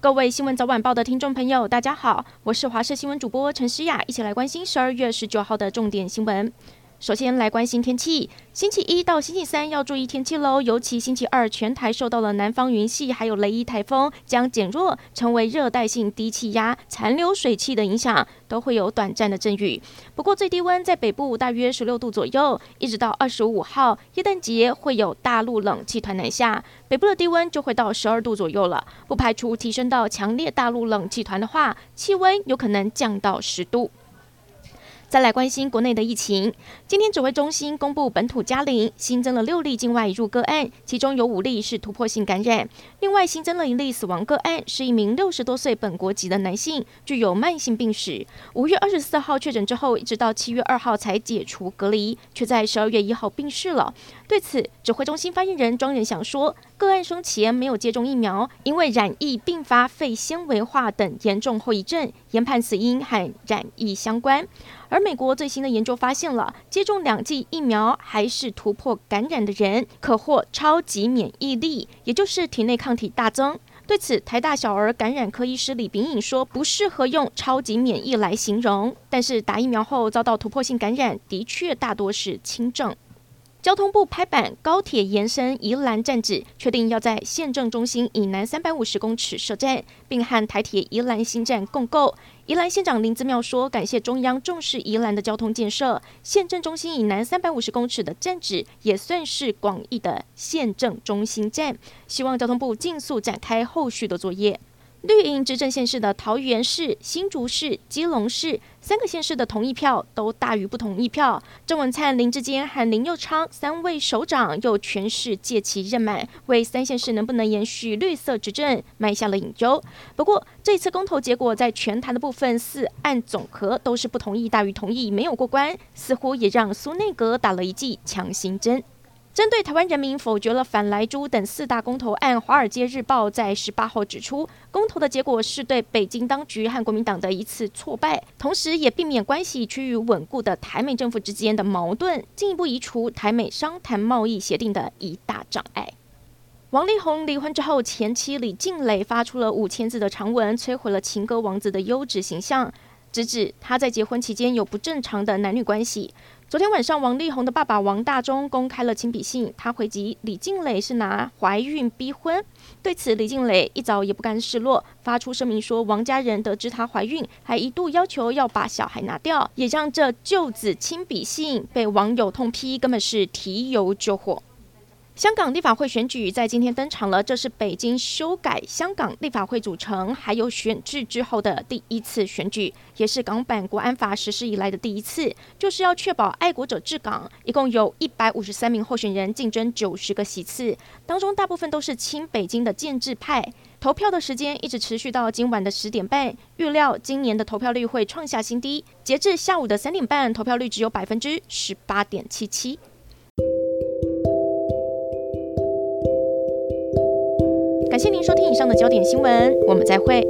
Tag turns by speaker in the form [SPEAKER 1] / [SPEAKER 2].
[SPEAKER 1] 各位新闻早晚报的听众朋友，大家好，我是华视新闻主播陈诗雅，一起来关心十二月十九号的重点新闻。首先来关心天气，星期一到星期三要注意天气喽，尤其星期二全台受到了南方云系还有雷伊台风将减弱，成为热带性低气压残留水汽的影响，都会有短暂的阵雨。不过最低温在北部大约十六度左右，一直到二十五号耶诞节会有大陆冷气团南下，北部的低温就会到十二度左右了，不排除提升到强烈大陆冷气团的话，气温有可能降到十度。再来关心国内的疫情。今天指挥中心公布本土加零，新增了六例境外入个案，其中有五例是突破性感染。另外新增了一例死亡个案，是一名六十多岁本国籍的男性，具有慢性病史。五月二十四号确诊之后，一直到七月二号才解除隔离，却在十二月一号病逝了。对此，指挥中心发言人庄人祥说，个案生前没有接种疫苗，因为染疫并发肺纤维化等严重后遗症，研判死因和染疫相关。而美国最新的研究发现了，接种两剂疫苗还是突破感染的人，可获超级免疫力，也就是体内抗体大增。对此，台大小儿感染科医师李秉颖说，不适合用超级免疫来形容，但是打疫苗后遭到突破性感染，的确大多是轻症。交通部拍板，高铁延伸宜兰站址，确定要在县政中心以南三百五十公尺设站，并和台铁宜兰新站共构。宜兰县长林姿妙说，感谢中央重视宜兰的交通建设，县政中心以南三百五十公尺的站址也算是广义的县政中心站，希望交通部尽速展开后续的作业。绿营执政县市的桃园市、新竹市、基隆市三个县市的同意票都大于不同意票。郑文灿、林志坚和林佑昌三位首长又全市借其任满，为三县市能不能延续绿色执政埋下了隐忧。不过，这次公投结果在全台的部分四案总和都是不同意大于同意，没有过关，似乎也让苏内阁打了一剂强心针。针对台湾人民否决了反莱猪等四大公投案，《华尔街日报》在十八号指出，公投的结果是对北京当局和国民党的一次挫败，同时也避免关系趋于稳固的台美政府之间的矛盾，进一步移除台美商谈贸易协定的一大障碍。王力宏离婚之后，前妻李静蕾发出了五千字的长文，摧毁了情歌王子的优质形象，直指他在结婚期间有不正常的男女关系。昨天晚上，王力宏的爸爸王大中公开了亲笔信，他回击李静蕾是拿怀孕逼婚。对此，李静蕾一早也不甘示弱，发出声明说，王家人得知她怀孕，还一度要求要把小孩拿掉，也让这旧子亲笔信被网友痛批，根本是提油救火。香港立法会选举在今天登场了，这是北京修改香港立法会组成还有选制之后的第一次选举，也是港版国安法实施以来的第一次，就是要确保爱国者治港。一共有一百五十三名候选人竞争九十个席次，当中大部分都是亲北京的建制派。投票的时间一直持续到今晚的十点半，预料今年的投票率会创下新低。截至下午的三点半，投票率只有百分之十八点七七。感谢您收听以上的焦点新闻，我们再会。